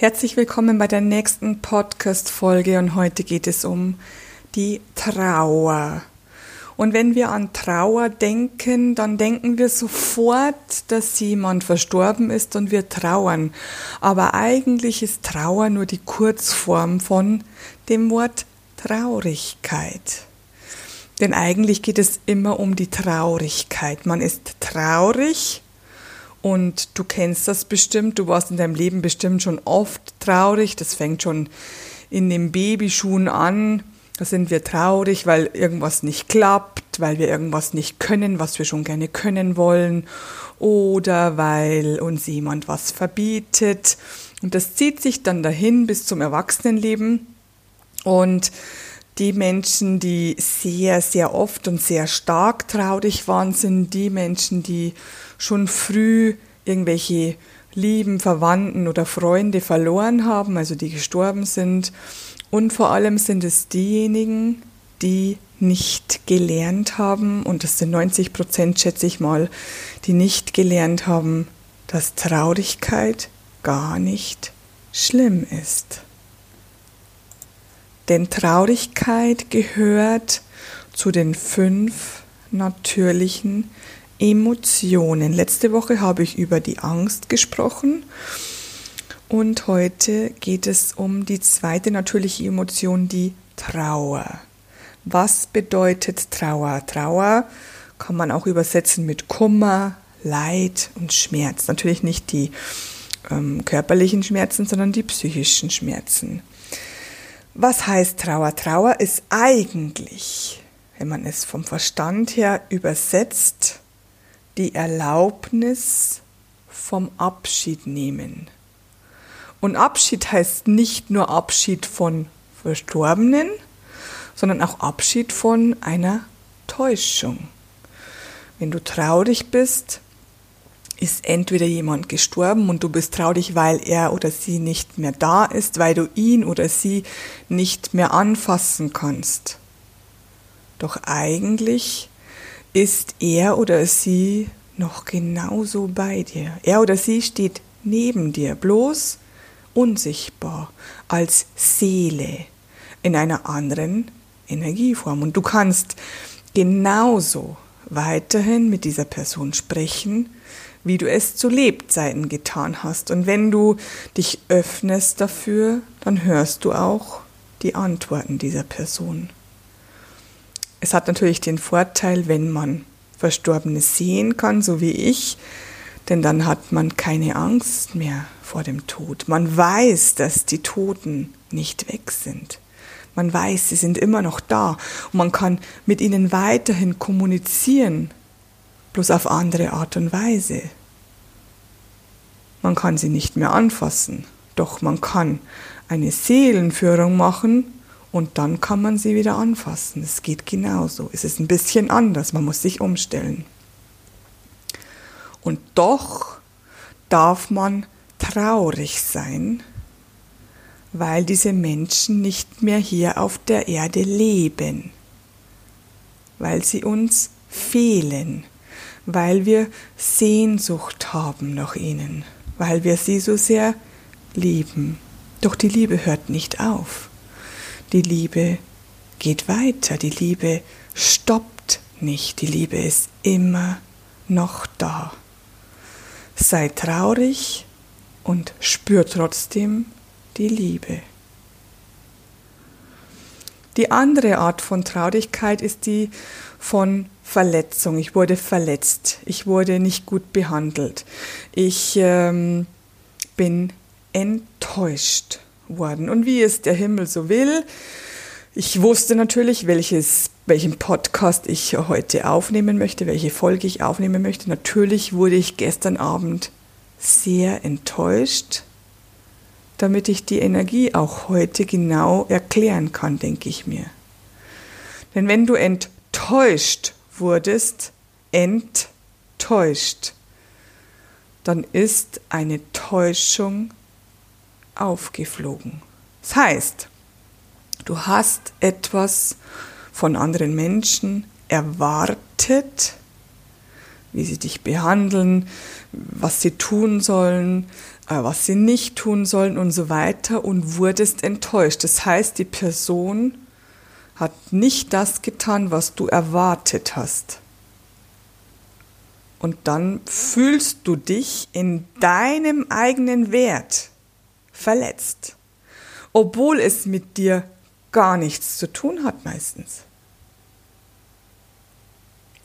Herzlich willkommen bei der nächsten Podcast-Folge und heute geht es um die Trauer. Und wenn wir an Trauer denken, dann denken wir sofort, dass jemand verstorben ist und wir trauern. Aber eigentlich ist Trauer nur die Kurzform von dem Wort Traurigkeit. Denn eigentlich geht es immer um die Traurigkeit. Man ist traurig und du kennst das bestimmt, du warst in deinem Leben bestimmt schon oft traurig. Das fängt schon in den Babyschuhen an. Da sind wir traurig, weil irgendwas nicht klappt, weil wir irgendwas nicht können, was wir schon gerne können wollen. Oder weil uns jemand was verbietet. Und das zieht sich dann dahin bis zum Erwachsenenleben. Und die Menschen, die sehr, sehr oft und sehr stark traurig waren, sind die Menschen, die schon früh irgendwelche lieben Verwandten oder Freunde verloren haben, also die gestorben sind. Und vor allem sind es diejenigen, die nicht gelernt haben, und das sind 90 Prozent, schätze ich mal, die nicht gelernt haben, dass Traurigkeit gar nicht schlimm ist. Denn Traurigkeit gehört zu den fünf natürlichen Emotionen. Letzte Woche habe ich über die Angst gesprochen und heute geht es um die zweite natürliche Emotion, die Trauer. Was bedeutet Trauer? Trauer kann man auch übersetzen mit Kummer, Leid und Schmerz. Natürlich nicht die ähm, körperlichen Schmerzen, sondern die psychischen Schmerzen. Was heißt Trauer? Trauer ist eigentlich, wenn man es vom Verstand her übersetzt, die Erlaubnis vom Abschied nehmen. Und Abschied heißt nicht nur Abschied von Verstorbenen, sondern auch Abschied von einer Täuschung. Wenn du traurig bist, ist entweder jemand gestorben und du bist traurig, weil er oder sie nicht mehr da ist, weil du ihn oder sie nicht mehr anfassen kannst. Doch eigentlich ist er oder sie noch genauso bei dir. Er oder sie steht neben dir, bloß unsichtbar, als Seele in einer anderen Energieform. Und du kannst genauso weiterhin mit dieser Person sprechen, wie du es zu Lebzeiten getan hast. Und wenn du dich öffnest dafür, dann hörst du auch die Antworten dieser Person. Es hat natürlich den Vorteil, wenn man Verstorbene sehen kann, so wie ich, denn dann hat man keine Angst mehr vor dem Tod. Man weiß, dass die Toten nicht weg sind. Man weiß, sie sind immer noch da und man kann mit ihnen weiterhin kommunizieren, bloß auf andere Art und Weise. Man kann sie nicht mehr anfassen, doch man kann eine Seelenführung machen und dann kann man sie wieder anfassen. Es geht genauso. Es ist ein bisschen anders, man muss sich umstellen. Und doch darf man traurig sein, weil diese Menschen nicht mehr hier auf der Erde leben, weil sie uns fehlen, weil wir Sehnsucht haben nach ihnen, weil wir sie so sehr lieben. Doch die Liebe hört nicht auf. Die Liebe geht weiter, die Liebe stoppt nicht, die Liebe ist immer noch da. Sei traurig und spür trotzdem die Liebe. Die andere Art von Traurigkeit ist die von Verletzung. Ich wurde verletzt. Ich wurde nicht gut behandelt. Ich ähm, bin enttäuscht worden. Und wie es der Himmel so will, ich wusste natürlich, welches, welchen Podcast ich heute aufnehmen möchte, welche Folge ich aufnehmen möchte. Natürlich wurde ich gestern Abend sehr enttäuscht damit ich die Energie auch heute genau erklären kann, denke ich mir. Denn wenn du enttäuscht wurdest, enttäuscht, dann ist eine Täuschung aufgeflogen. Das heißt, du hast etwas von anderen Menschen erwartet, wie sie dich behandeln, was sie tun sollen, äh, was sie nicht tun sollen und so weiter und wurdest enttäuscht. Das heißt, die Person hat nicht das getan, was du erwartet hast. Und dann fühlst du dich in deinem eigenen Wert verletzt, obwohl es mit dir gar nichts zu tun hat meistens.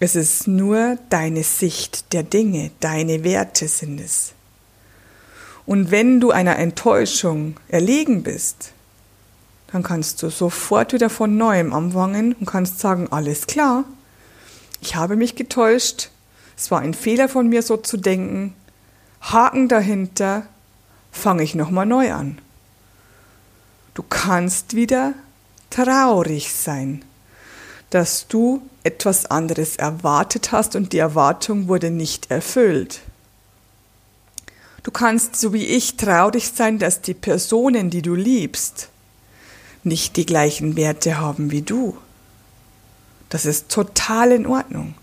Es ist nur deine Sicht der Dinge, deine Werte sind es. Und wenn du einer Enttäuschung erlegen bist, dann kannst du sofort wieder von neuem anfangen und kannst sagen, alles klar, ich habe mich getäuscht, es war ein Fehler von mir so zu denken, Haken dahinter, fange ich nochmal neu an. Du kannst wieder traurig sein, dass du etwas anderes erwartet hast und die Erwartung wurde nicht erfüllt. Du kannst, so wie ich, traurig sein, dass die Personen, die du liebst, nicht die gleichen Werte haben wie du. Das ist total in Ordnung.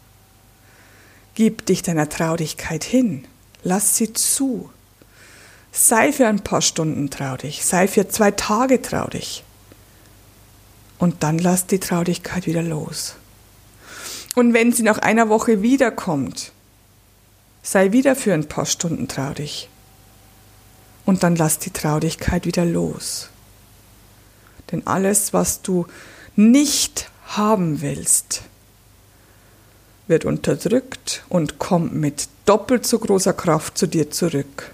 Gib dich deiner Traurigkeit hin. Lass sie zu. Sei für ein paar Stunden traurig. Sei für zwei Tage traurig. Und dann lass die Traurigkeit wieder los. Und wenn sie nach einer Woche wiederkommt, sei wieder für ein paar Stunden traurig. Und dann lass die Traurigkeit wieder los. Denn alles, was du nicht haben willst, wird unterdrückt und kommt mit doppelt so großer Kraft zu dir zurück.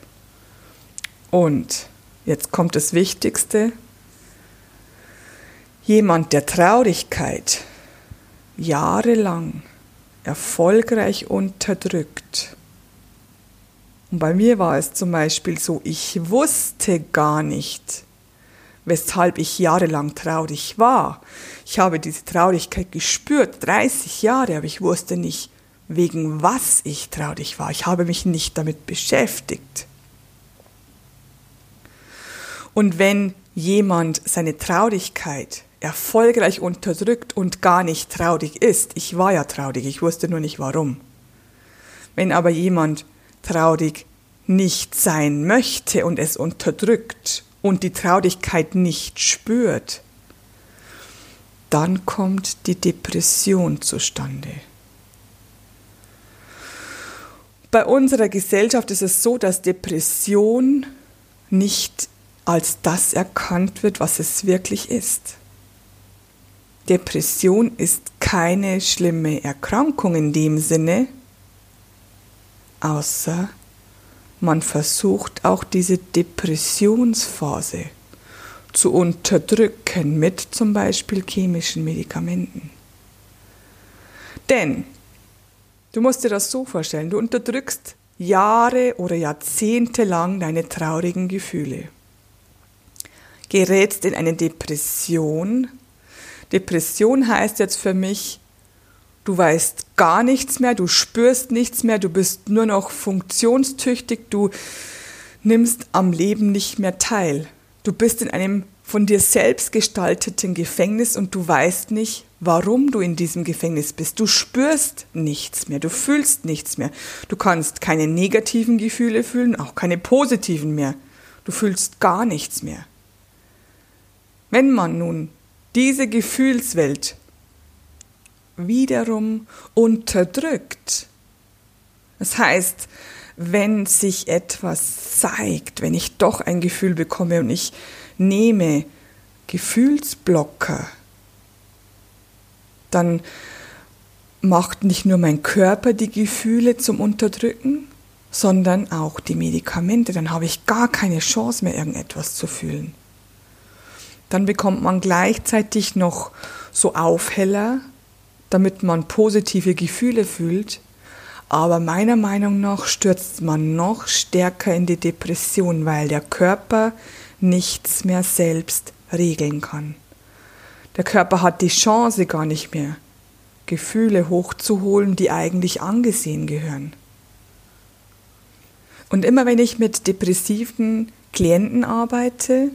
Und jetzt kommt das Wichtigste. Jemand, der Traurigkeit jahrelang erfolgreich unterdrückt. Und bei mir war es zum Beispiel so, ich wusste gar nicht, weshalb ich jahrelang traurig war. Ich habe diese Traurigkeit gespürt, 30 Jahre, aber ich wusste nicht, wegen was ich traurig war. Ich habe mich nicht damit beschäftigt. Und wenn jemand seine Traurigkeit erfolgreich unterdrückt und gar nicht traurig ist, ich war ja traurig, ich wusste nur nicht warum. Wenn aber jemand traurig nicht sein möchte und es unterdrückt und die Traurigkeit nicht spürt, dann kommt die Depression zustande. Bei unserer Gesellschaft ist es so, dass Depression nicht als das erkannt wird, was es wirklich ist. Depression ist keine schlimme Erkrankung in dem Sinne, außer man versucht auch diese Depressionsphase zu unterdrücken mit zum Beispiel chemischen Medikamenten. Denn du musst dir das so vorstellen, du unterdrückst Jahre oder Jahrzehnte lang deine traurigen Gefühle, gerätst in eine Depression. Depression heißt jetzt für mich, Du weißt gar nichts mehr, du spürst nichts mehr, du bist nur noch funktionstüchtig, du nimmst am Leben nicht mehr teil. Du bist in einem von dir selbst gestalteten Gefängnis und du weißt nicht, warum du in diesem Gefängnis bist. Du spürst nichts mehr, du fühlst nichts mehr. Du kannst keine negativen Gefühle fühlen, auch keine positiven mehr. Du fühlst gar nichts mehr. Wenn man nun diese Gefühlswelt wiederum unterdrückt. Das heißt, wenn sich etwas zeigt, wenn ich doch ein Gefühl bekomme und ich nehme Gefühlsblocker, dann macht nicht nur mein Körper die Gefühle zum Unterdrücken, sondern auch die Medikamente. Dann habe ich gar keine Chance mehr, irgendetwas zu fühlen. Dann bekommt man gleichzeitig noch so Aufheller, damit man positive Gefühle fühlt, aber meiner Meinung nach stürzt man noch stärker in die Depression, weil der Körper nichts mehr selbst regeln kann. Der Körper hat die Chance gar nicht mehr, Gefühle hochzuholen, die eigentlich angesehen gehören. Und immer wenn ich mit depressiven Klienten arbeite,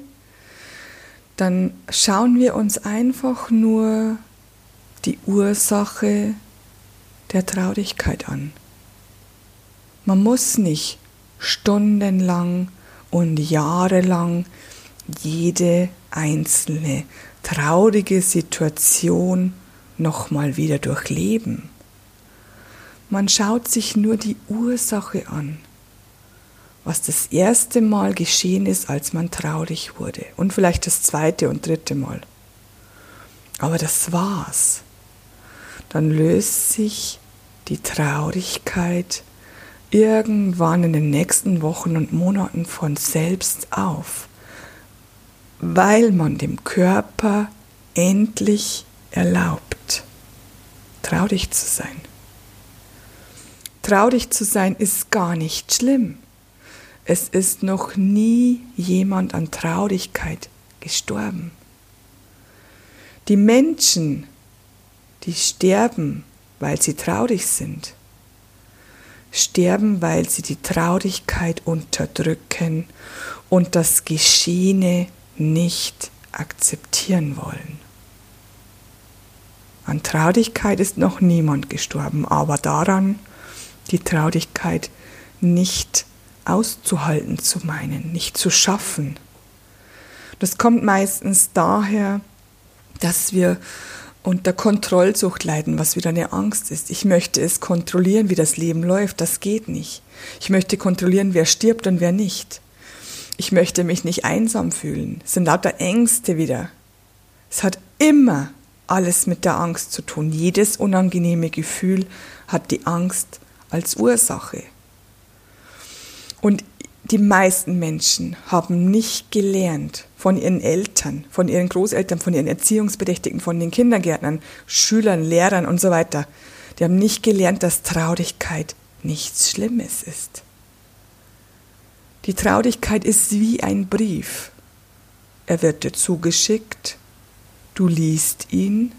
dann schauen wir uns einfach nur die Ursache der Traurigkeit an. Man muss nicht stundenlang und jahrelang jede einzelne traurige Situation nochmal wieder durchleben. Man schaut sich nur die Ursache an, was das erste Mal geschehen ist, als man traurig wurde und vielleicht das zweite und dritte Mal. Aber das war's. Dann löst sich die Traurigkeit irgendwann in den nächsten Wochen und Monaten von selbst auf, weil man dem Körper endlich erlaubt, traurig zu sein. Traurig zu sein ist gar nicht schlimm. Es ist noch nie jemand an Traurigkeit gestorben. Die Menschen, die sterben, weil sie traurig sind, sterben, weil sie die Traurigkeit unterdrücken und das Geschehene nicht akzeptieren wollen. An Traurigkeit ist noch niemand gestorben, aber daran, die Traurigkeit nicht auszuhalten zu meinen, nicht zu schaffen. Das kommt meistens daher, dass wir unter Kontrollsucht leiden, was wieder eine Angst ist. Ich möchte es kontrollieren, wie das Leben läuft. Das geht nicht. Ich möchte kontrollieren, wer stirbt und wer nicht. Ich möchte mich nicht einsam fühlen. Es sind lauter Ängste wieder. Es hat immer alles mit der Angst zu tun. Jedes unangenehme Gefühl hat die Angst als Ursache. Und die meisten Menschen haben nicht gelernt von ihren Eltern, von ihren Großeltern, von ihren Erziehungsberechtigten, von den Kindergärtnern, Schülern, Lehrern und so weiter. Die haben nicht gelernt, dass Traurigkeit nichts Schlimmes ist. Die Traurigkeit ist wie ein Brief. Er wird dir zugeschickt, du liest ihn,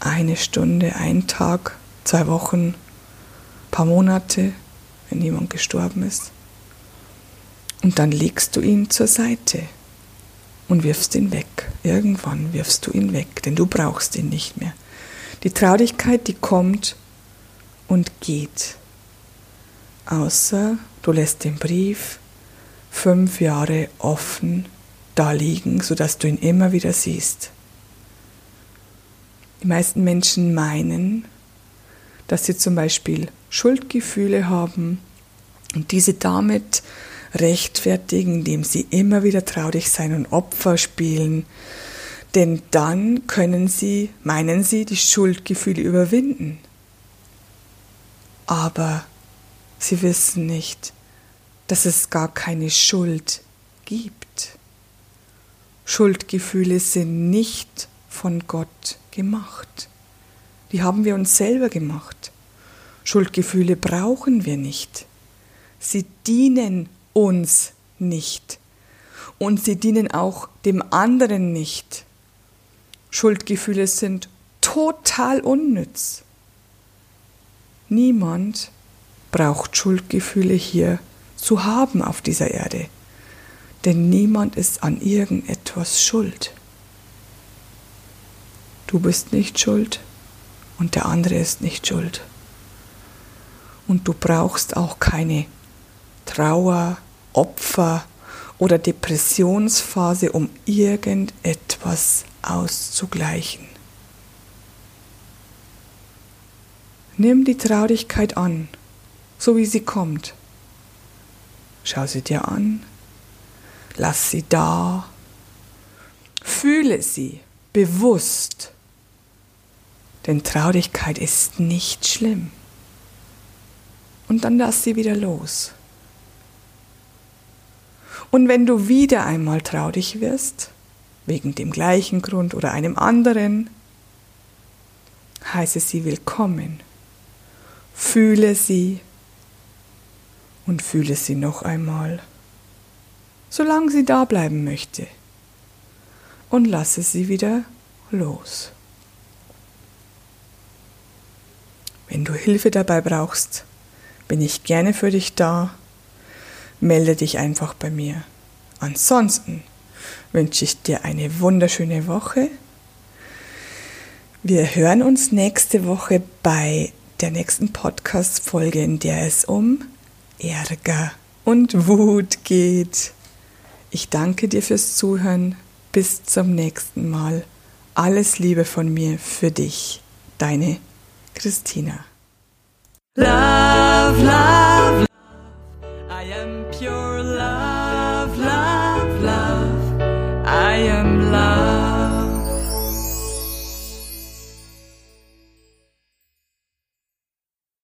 eine Stunde, ein Tag, zwei Wochen, paar Monate, wenn jemand gestorben ist. Und dann legst du ihn zur Seite und wirfst ihn weg. Irgendwann wirfst du ihn weg, denn du brauchst ihn nicht mehr. Die Traurigkeit, die kommt und geht. Außer du lässt den Brief fünf Jahre offen da liegen, sodass du ihn immer wieder siehst. Die meisten Menschen meinen, dass sie zum Beispiel Schuldgefühle haben und diese damit rechtfertigen, indem sie immer wieder traurig sein und Opfer spielen. Denn dann können sie, meinen sie, die Schuldgefühle überwinden. Aber sie wissen nicht, dass es gar keine Schuld gibt. Schuldgefühle sind nicht von Gott gemacht. Die haben wir uns selber gemacht. Schuldgefühle brauchen wir nicht. Sie dienen uns nicht. Und sie dienen auch dem anderen nicht. Schuldgefühle sind total unnütz. Niemand braucht Schuldgefühle hier zu haben auf dieser Erde, denn niemand ist an irgendetwas schuld. Du bist nicht schuld und der andere ist nicht schuld. Und du brauchst auch keine Trauer, Opfer oder Depressionsphase, um irgendetwas auszugleichen. Nimm die Traurigkeit an, so wie sie kommt. Schau sie dir an, lass sie da, fühle sie bewusst, denn Traurigkeit ist nicht schlimm. Und dann lass sie wieder los. Und wenn du wieder einmal traurig wirst, wegen dem gleichen Grund oder einem anderen, heiße sie willkommen. Fühle sie und fühle sie noch einmal, solange sie da bleiben möchte. Und lasse sie wieder los. Wenn du Hilfe dabei brauchst, bin ich gerne für dich da melde dich einfach bei mir. Ansonsten wünsche ich dir eine wunderschöne Woche. Wir hören uns nächste Woche bei der nächsten Podcast-Folge, in der es um Ärger und Wut geht. Ich danke dir fürs Zuhören. Bis zum nächsten Mal. Alles Liebe von mir für dich, deine Christina. Love, love, love. I am pure.